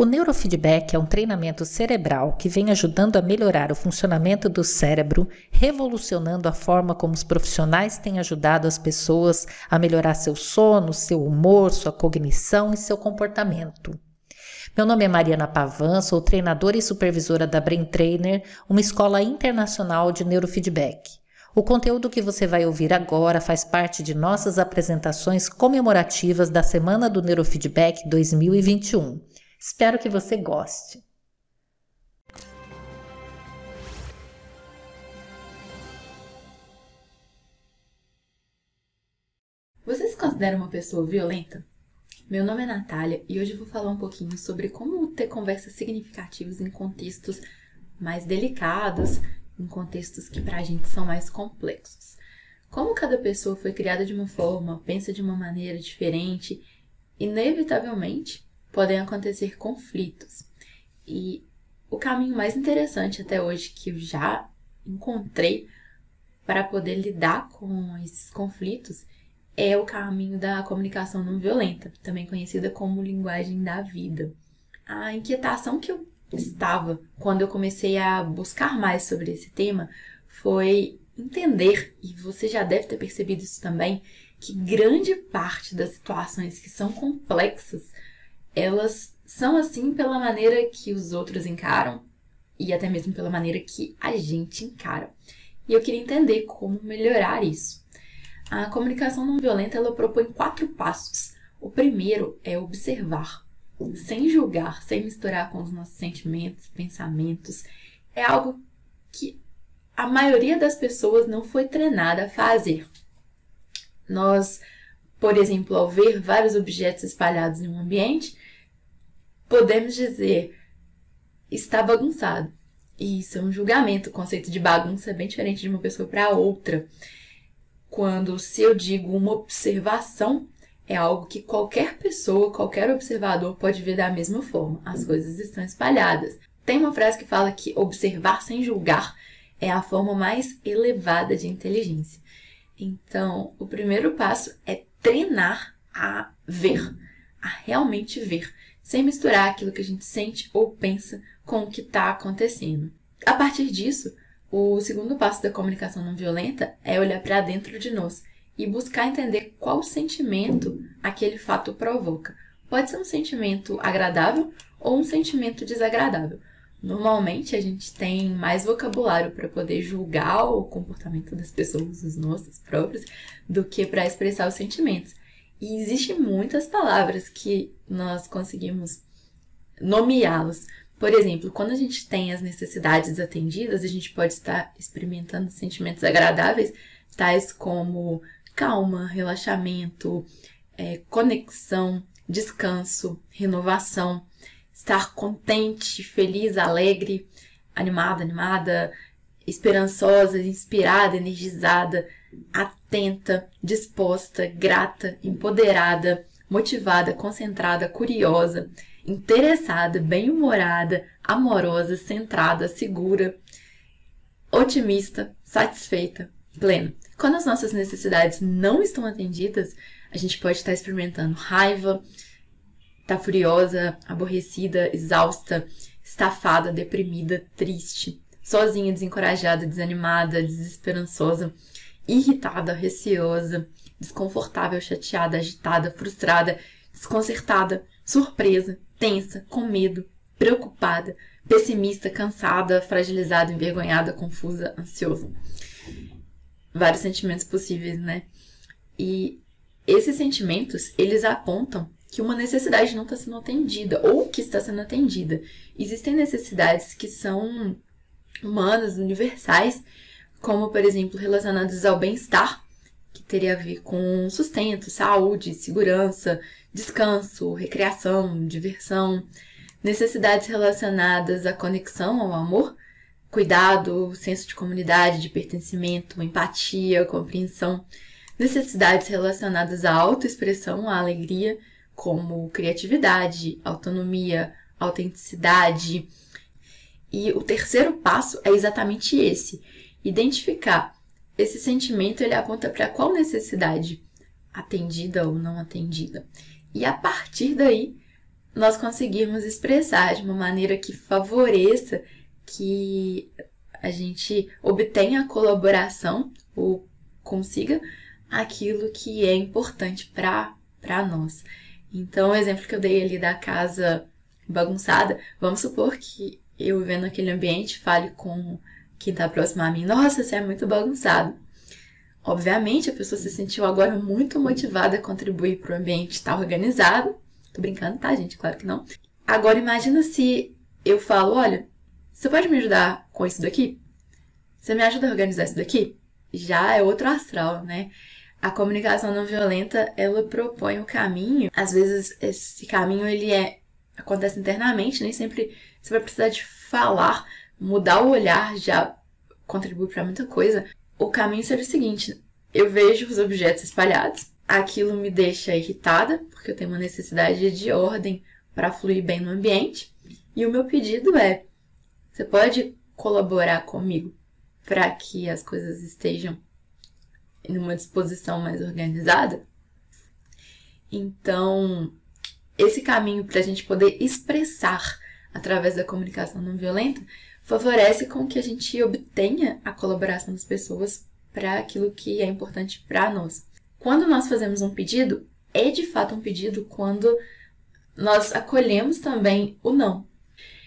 O neurofeedback é um treinamento cerebral que vem ajudando a melhorar o funcionamento do cérebro, revolucionando a forma como os profissionais têm ajudado as pessoas a melhorar seu sono, seu humor, sua cognição e seu comportamento. Meu nome é Mariana Pavan, sou treinadora e supervisora da Brain Trainer, uma escola internacional de neurofeedback. O conteúdo que você vai ouvir agora faz parte de nossas apresentações comemorativas da Semana do Neurofeedback 2021. Espero que você goste. Você se considera uma pessoa violenta? Meu nome é Natália e hoje vou falar um pouquinho sobre como ter conversas significativas em contextos mais delicados, em contextos que pra gente são mais complexos. Como cada pessoa foi criada de uma forma, pensa de uma maneira diferente, inevitavelmente podem acontecer conflitos. E o caminho mais interessante até hoje que eu já encontrei para poder lidar com esses conflitos é o caminho da comunicação não violenta, também conhecida como linguagem da vida. A inquietação que eu estava quando eu comecei a buscar mais sobre esse tema foi entender, e você já deve ter percebido isso também, que grande parte das situações que são complexas elas são assim pela maneira que os outros encaram e até mesmo pela maneira que a gente encara. E eu queria entender como melhorar isso. A comunicação não violenta ela propõe quatro passos. O primeiro é observar, sem julgar, sem misturar com os nossos sentimentos, pensamentos. É algo que a maioria das pessoas não foi treinada a fazer. Nós, por exemplo, ao ver vários objetos espalhados em um ambiente, podemos dizer está bagunçado. Isso é um julgamento. O conceito de bagunça é bem diferente de uma pessoa para outra. Quando se eu digo uma observação, é algo que qualquer pessoa, qualquer observador pode ver da mesma forma. As coisas estão espalhadas. Tem uma frase que fala que observar sem julgar é a forma mais elevada de inteligência. Então, o primeiro passo é treinar a ver, a realmente ver sem misturar aquilo que a gente sente ou pensa com o que está acontecendo. A partir disso, o segundo passo da comunicação não violenta é olhar para dentro de nós e buscar entender qual sentimento aquele fato provoca. Pode ser um sentimento agradável ou um sentimento desagradável. Normalmente a gente tem mais vocabulário para poder julgar o comportamento das pessoas, os nossos próprios, do que para expressar os sentimentos. E existem muitas palavras que nós conseguimos nomeá-los. Por exemplo, quando a gente tem as necessidades atendidas, a gente pode estar experimentando sentimentos agradáveis, tais como calma, relaxamento, é, conexão, descanso, renovação, estar contente, feliz, alegre, animada, animada, esperançosa, inspirada, energizada, atenta, disposta, grata, empoderada, motivada, concentrada, curiosa, interessada, bem-humorada, amorosa, centrada, segura, otimista, satisfeita, plena. Quando as nossas necessidades não estão atendidas, a gente pode estar experimentando raiva, tá furiosa, aborrecida, exausta, estafada, deprimida, triste, sozinha, desencorajada, desanimada, desesperançosa, irritada, receosa, desconfortável, chateada, agitada, frustrada, desconcertada, surpresa, tensa, com medo, preocupada, pessimista, cansada, fragilizada, envergonhada, confusa, ansiosa. Vários sentimentos possíveis, né? E esses sentimentos, eles apontam que uma necessidade não está sendo atendida ou que está sendo atendida. Existem necessidades que são humanas, universais, como, por exemplo, relacionadas ao bem-estar, que teria a ver com sustento, saúde, segurança, descanso, recreação, diversão, necessidades relacionadas à conexão, ao amor, cuidado, senso de comunidade, de pertencimento, empatia, compreensão, necessidades relacionadas à autoexpressão, à alegria, como criatividade, autonomia, autenticidade. E o terceiro passo é exatamente esse: identificar esse sentimento ele aponta para qual necessidade atendida ou não atendida. E a partir daí, nós conseguirmos expressar de uma maneira que favoreça que a gente obtenha a colaboração ou consiga aquilo que é importante para nós. Então, o exemplo que eu dei ali da casa bagunçada, vamos supor que eu vendo aquele ambiente fale com quem está próximo a mim, nossa, você é muito bagunçado. Obviamente, a pessoa se sentiu agora muito motivada a contribuir para o ambiente estar organizado. Tô brincando, tá, gente? Claro que não. Agora, imagina se eu falo, olha, você pode me ajudar com isso daqui? Você me ajuda a organizar isso daqui? Já é outro astral, né? A comunicação não violenta, ela propõe o caminho. Às vezes, esse caminho, ele é acontece internamente, nem sempre você vai precisar de falar, mudar o olhar já contribui para muita coisa. O caminho seria o seguinte: eu vejo os objetos espalhados, aquilo me deixa irritada, porque eu tenho uma necessidade de ordem para fluir bem no ambiente, e o meu pedido é: você pode colaborar comigo para que as coisas estejam numa disposição mais organizada? Então, esse caminho para a gente poder expressar através da comunicação não violenta favorece com que a gente obtenha a colaboração das pessoas para aquilo que é importante para nós. Quando nós fazemos um pedido, é de fato um pedido quando nós acolhemos também o não.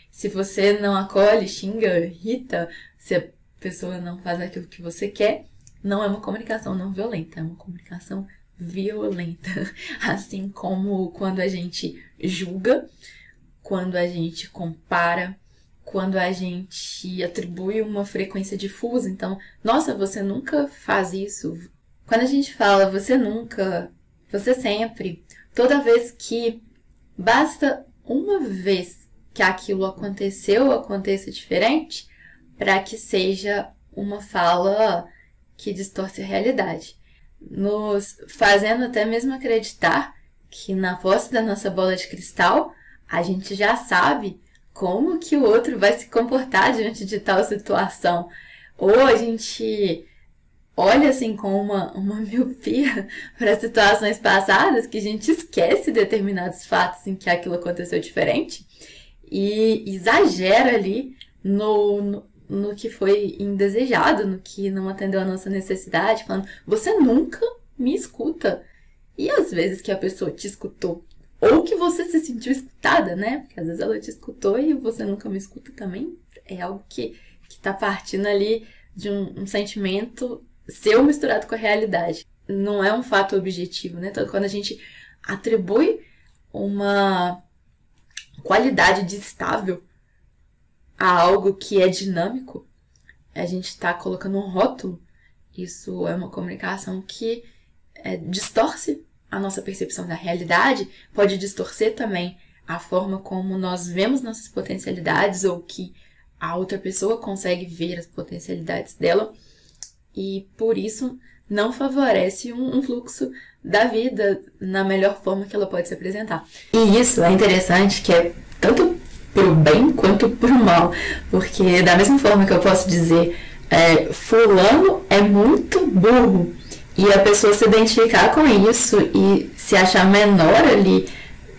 Se você não acolhe, xinga, irrita, se a pessoa não faz aquilo que você quer, não é uma comunicação não violenta, é uma comunicação violenta. Assim como quando a gente julga, quando a gente compara, quando a gente atribui uma frequência difusa. Então, nossa, você nunca faz isso. Quando a gente fala você nunca, você sempre, toda vez que basta uma vez que aquilo aconteceu ou aconteça diferente para que seja uma fala que distorce a realidade, nos fazendo até mesmo acreditar que na posse da nossa bola de cristal a gente já sabe como que o outro vai se comportar diante de tal situação. Ou a gente olha assim com uma, uma miopia para situações passadas que a gente esquece determinados fatos em que aquilo aconteceu diferente e exagera ali no, no, no que foi indesejado, no que não atendeu a nossa necessidade, falando, você nunca me escuta. E às vezes que a pessoa te escutou ou que você se sentiu escutada, né? Porque às vezes ela te escutou e você nunca me escuta também. É algo que, que tá partindo ali de um, um sentimento seu misturado com a realidade. Não é um fato objetivo, né? Então, quando a gente atribui uma qualidade de estável a algo que é dinâmico, a gente está colocando um rótulo. Isso é uma comunicação que é, distorce a nossa percepção da realidade, pode distorcer também a forma como nós vemos nossas potencialidades ou que a outra pessoa consegue ver as potencialidades dela e por isso não favorece um, um fluxo da vida na melhor forma que ela pode se apresentar. E isso é interessante que é tanto pro bem quanto pro mal, porque da mesma forma que eu posso dizer é, fulano é muito burro e a pessoa se identificar com isso e se achar menor ali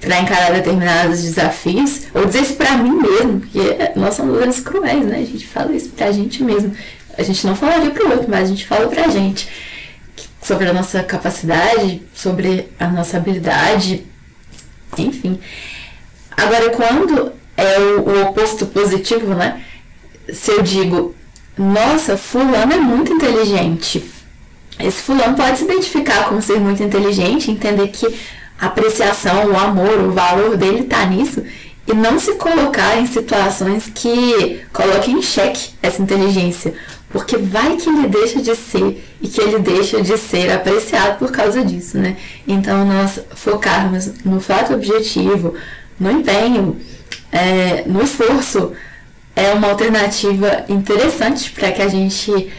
para encarar determinados desafios, ou dizer isso para mim mesmo, porque nós somos seres cruéis, né? A gente fala isso pra gente mesmo. A gente não falaria pro outro, mas a gente fala pra gente sobre a nossa capacidade, sobre a nossa habilidade, enfim. Agora, quando é o, o oposto positivo, né? Se eu digo, nossa, fulano é muito inteligente, esse fulano pode se identificar como ser muito inteligente, entender que a apreciação, o amor, o valor dele está nisso e não se colocar em situações que coloquem em xeque essa inteligência, porque vai que ele deixa de ser e que ele deixa de ser apreciado por causa disso, né? Então nós focarmos no fato objetivo, no empenho, é, no esforço é uma alternativa interessante para que a gente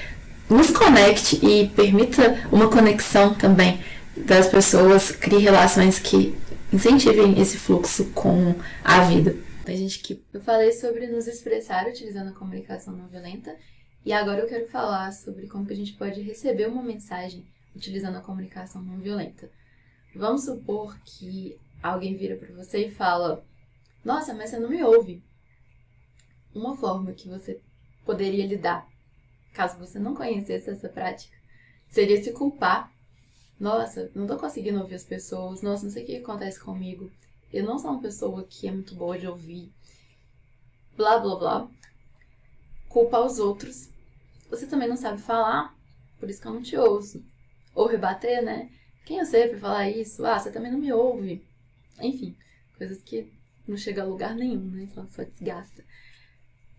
nos conecte e permita uma conexão também das pessoas, crie relações que incentivem esse fluxo com a vida. Tem gente que eu falei sobre nos expressar utilizando a comunicação não violenta e agora eu quero falar sobre como que a gente pode receber uma mensagem utilizando a comunicação não violenta. Vamos supor que alguém vira para você e fala: Nossa, mas você não me ouve. Uma forma que você poderia lidar, caso você não conhecesse essa prática, seria se culpar. Nossa, não tô conseguindo ouvir as pessoas. Nossa, não sei o que acontece comigo. Eu não sou uma pessoa que é muito boa de ouvir. Blá, blá, blá. Culpa os outros. Você também não sabe falar, por isso que eu não te ouço. Ou rebater, né? Quem eu sei pra falar isso? Ah, você também não me ouve. Enfim, coisas que não chega a lugar nenhum, né? Só, só desgasta.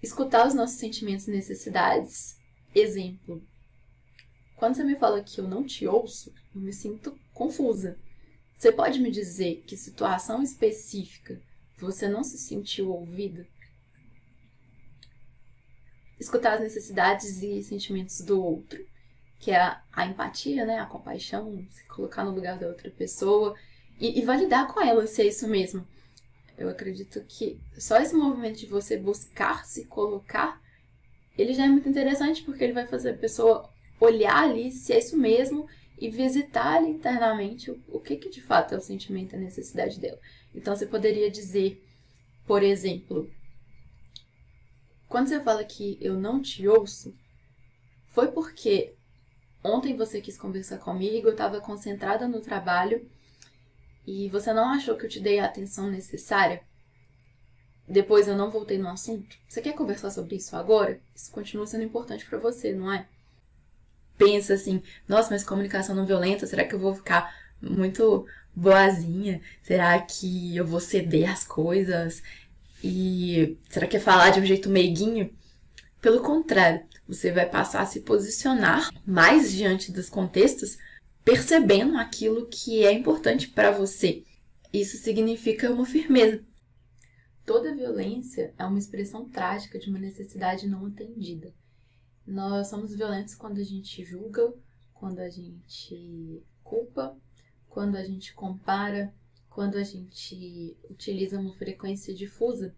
Escutar os nossos sentimentos e necessidades. Exemplo. Quando você me fala que eu não te ouço, eu me sinto confusa. Você pode me dizer que situação específica você não se sentiu ouvida? Escutar as necessidades e sentimentos do outro, que é a, a empatia, né? A compaixão, se colocar no lugar da outra pessoa e, e validar com ela se é isso mesmo. Eu acredito que só esse movimento de você buscar se colocar, ele já é muito interessante porque ele vai fazer a pessoa olhar ali se é isso mesmo e visitar ali internamente o, o que, que de fato é o sentimento, a necessidade dela. Então você poderia dizer, por exemplo, quando você fala que eu não te ouço, foi porque ontem você quis conversar comigo, eu estava concentrada no trabalho e você não achou que eu te dei a atenção necessária? Depois eu não voltei no assunto? Você quer conversar sobre isso agora? Isso continua sendo importante para você, não é? Pensa assim, nossa, mas comunicação não violenta, será que eu vou ficar muito boazinha? Será que eu vou ceder as coisas? E será que é falar de um jeito meiguinho? Pelo contrário, você vai passar a se posicionar mais diante dos contextos percebendo aquilo que é importante para você. Isso significa uma firmeza. Toda violência é uma expressão trágica de uma necessidade não atendida. Nós somos violentos quando a gente julga, quando a gente culpa, quando a gente compara, quando a gente utiliza uma frequência difusa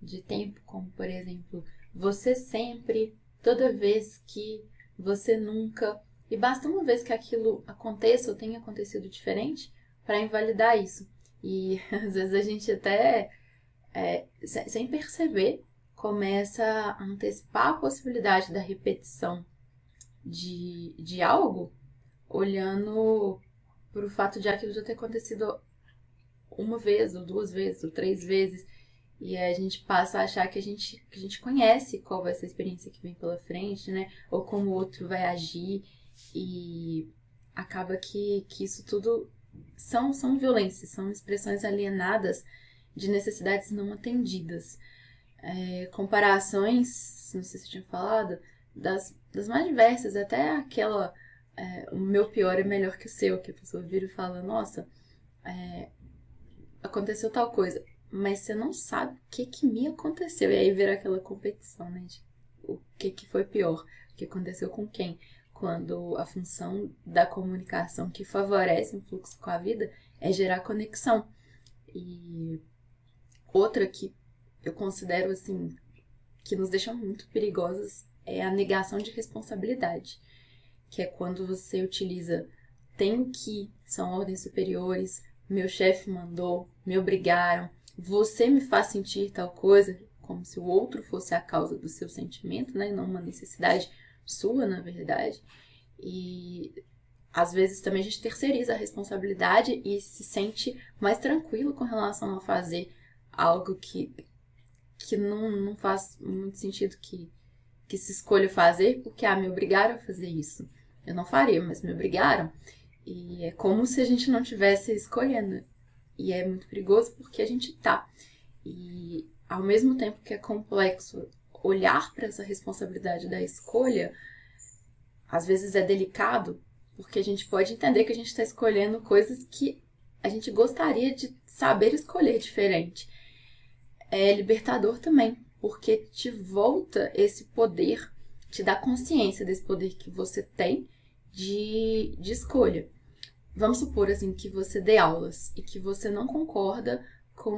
de tempo, como por exemplo, você sempre, toda vez que, você nunca, e basta uma vez que aquilo aconteça ou tenha acontecido diferente para invalidar isso. E às vezes a gente até, é, sem perceber, começa a antecipar a possibilidade da repetição de, de algo, olhando para o fato de aquilo já ter acontecido uma vez, ou duas vezes, ou três vezes. E a gente passa a achar que a gente, que a gente conhece qual vai ser a experiência que vem pela frente, né? Ou como o outro vai agir. E acaba que, que isso tudo são, são violências, são expressões alienadas de necessidades não atendidas. É, comparações, não sei se eu tinha falado, das, das mais diversas, até aquela. É, o meu pior é melhor que o seu, que a pessoa vira e fala: Nossa, é, aconteceu tal coisa, mas você não sabe o que, que me aconteceu. E aí vira aquela competição, né? De o que, que foi pior, o que aconteceu com quem quando a função da comunicação que favorece um fluxo com a vida é gerar conexão. E outra que eu considero assim que nos deixa muito perigosas é a negação de responsabilidade, que é quando você utiliza tenho que, são ordens superiores, meu chefe mandou, me obrigaram, você me faz sentir tal coisa, como se o outro fosse a causa do seu sentimento, né, não uma necessidade sua, na verdade. E às vezes também a gente terceiriza a responsabilidade e se sente mais tranquilo com relação a fazer algo que, que não, não faz muito sentido que, que se escolha fazer, porque ah, me obrigaram a fazer isso. Eu não faria, mas me obrigaram. E é como se a gente não tivesse escolhendo. E é muito perigoso porque a gente tá. E ao mesmo tempo que é complexo olhar para essa responsabilidade da escolha, às vezes é delicado, porque a gente pode entender que a gente está escolhendo coisas que a gente gostaria de saber escolher diferente. É libertador também, porque te volta esse poder, te dá consciência desse poder que você tem de, de escolha. Vamos supor assim que você dê aulas e que você não concorda com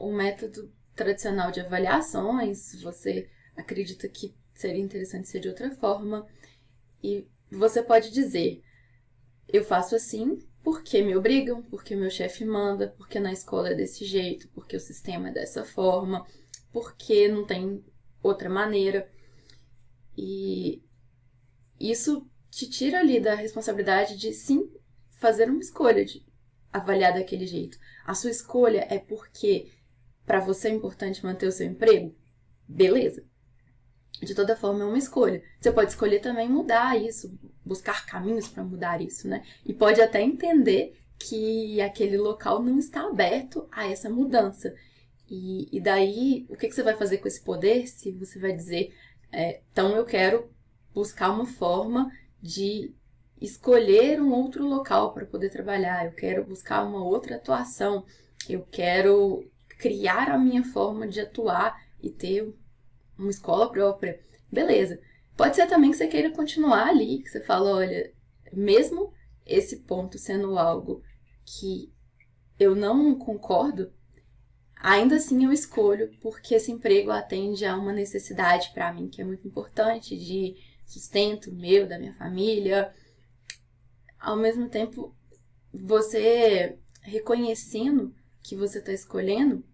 o método tradicional de avaliações, você acredita que seria interessante ser de outra forma, e você pode dizer: eu faço assim porque me obrigam, porque meu chefe manda, porque na escola é desse jeito, porque o sistema é dessa forma, porque não tem outra maneira. E isso te tira ali da responsabilidade de sim fazer uma escolha, de avaliar daquele jeito. A sua escolha é porque para você é importante manter o seu emprego? Beleza. De toda forma, é uma escolha. Você pode escolher também mudar isso, buscar caminhos para mudar isso, né? E pode até entender que aquele local não está aberto a essa mudança. E, e daí, o que, que você vai fazer com esse poder se você vai dizer, é, então eu quero buscar uma forma de escolher um outro local para poder trabalhar, eu quero buscar uma outra atuação, eu quero criar a minha forma de atuar e ter uma escola própria. Beleza. Pode ser também que você queira continuar ali, que você fala, olha, mesmo esse ponto sendo algo que eu não concordo, ainda assim eu escolho porque esse emprego atende a uma necessidade para mim que é muito importante de sustento meu, da minha família. Ao mesmo tempo, você reconhecendo que você está escolhendo,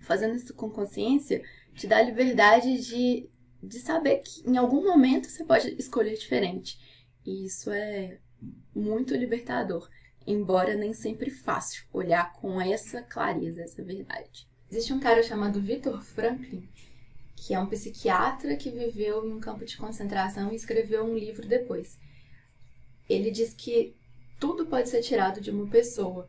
fazendo isso com consciência, te dá liberdade de, de saber que em algum momento você pode escolher diferente. E isso é muito libertador, embora nem sempre fácil olhar com essa clareza, essa verdade. Existe um cara chamado Viktor Franklin, que é um psiquiatra que viveu em um campo de concentração e escreveu um livro depois. Ele diz que tudo pode ser tirado de uma pessoa,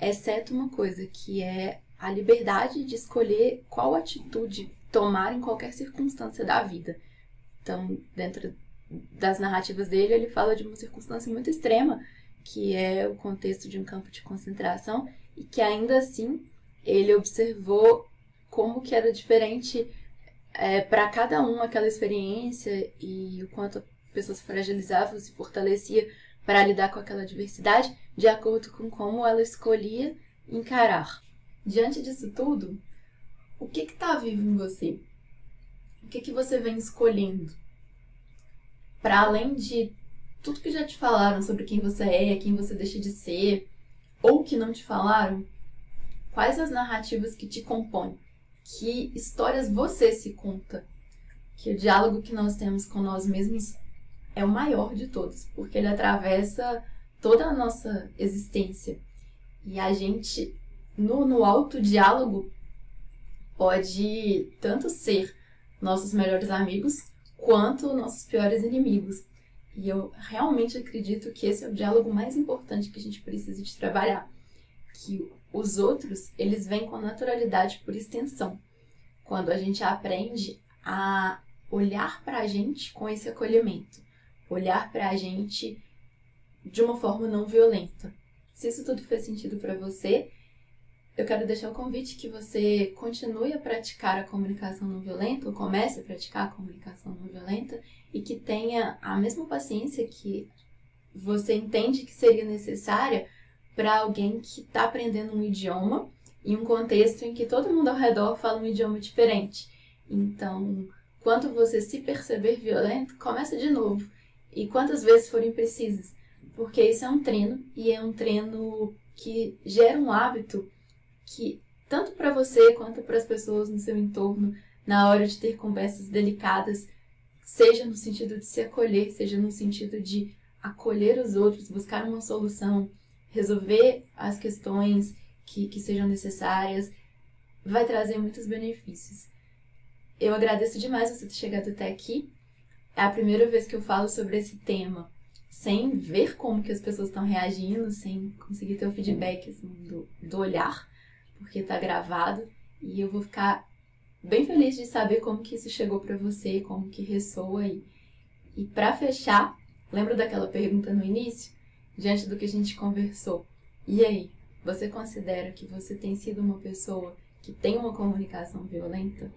exceto uma coisa, que é a liberdade de escolher qual atitude tomar em qualquer circunstância da vida. Então, dentro das narrativas dele, ele fala de uma circunstância muito extrema, que é o contexto de um campo de concentração, e que ainda assim ele observou como que era diferente é, para cada um aquela experiência e o quanto a pessoa se fragilizava, se fortalecia para lidar com aquela diversidade, de acordo com como ela escolhia encarar. Diante disso tudo, o que está vivo em você? O que, que você vem escolhendo? Para além de tudo que já te falaram sobre quem você é, quem você deixa de ser, ou que não te falaram, quais as narrativas que te compõem? Que histórias você se conta? Que o diálogo que nós temos com nós mesmos é o maior de todos, porque ele atravessa toda a nossa existência. E a gente no, no autodiálogo pode tanto ser nossos melhores amigos quanto nossos piores inimigos. E eu realmente acredito que esse é o diálogo mais importante que a gente precisa de trabalhar. Que os outros, eles vêm com naturalidade por extensão. Quando a gente aprende a olhar para a gente com esse acolhimento, olhar para a gente de uma forma não violenta. Se isso tudo fez sentido para você, eu quero deixar o convite que você continue a praticar a comunicação não violenta, ou comece a praticar a comunicação não violenta, e que tenha a mesma paciência que você entende que seria necessária para alguém que está aprendendo um idioma em um contexto em que todo mundo ao redor fala um idioma diferente. Então, quando você se perceber violento, começa de novo. E quantas vezes forem precisas. Porque isso é um treino e é um treino que gera um hábito que tanto para você quanto para as pessoas no seu entorno, na hora de ter conversas delicadas, seja no sentido de se acolher, seja no sentido de acolher os outros, buscar uma solução, resolver as questões que, que sejam necessárias, vai trazer muitos benefícios. Eu agradeço demais você ter chegado até aqui. É a primeira vez que eu falo sobre esse tema sem ver como que as pessoas estão reagindo, sem conseguir ter o feedback assim, do, do olhar porque tá gravado e eu vou ficar bem feliz de saber como que isso chegou para você, como que ressoa aí. E para fechar, lembra daquela pergunta no início, diante do que a gente conversou? E aí, você considera que você tem sido uma pessoa que tem uma comunicação violenta?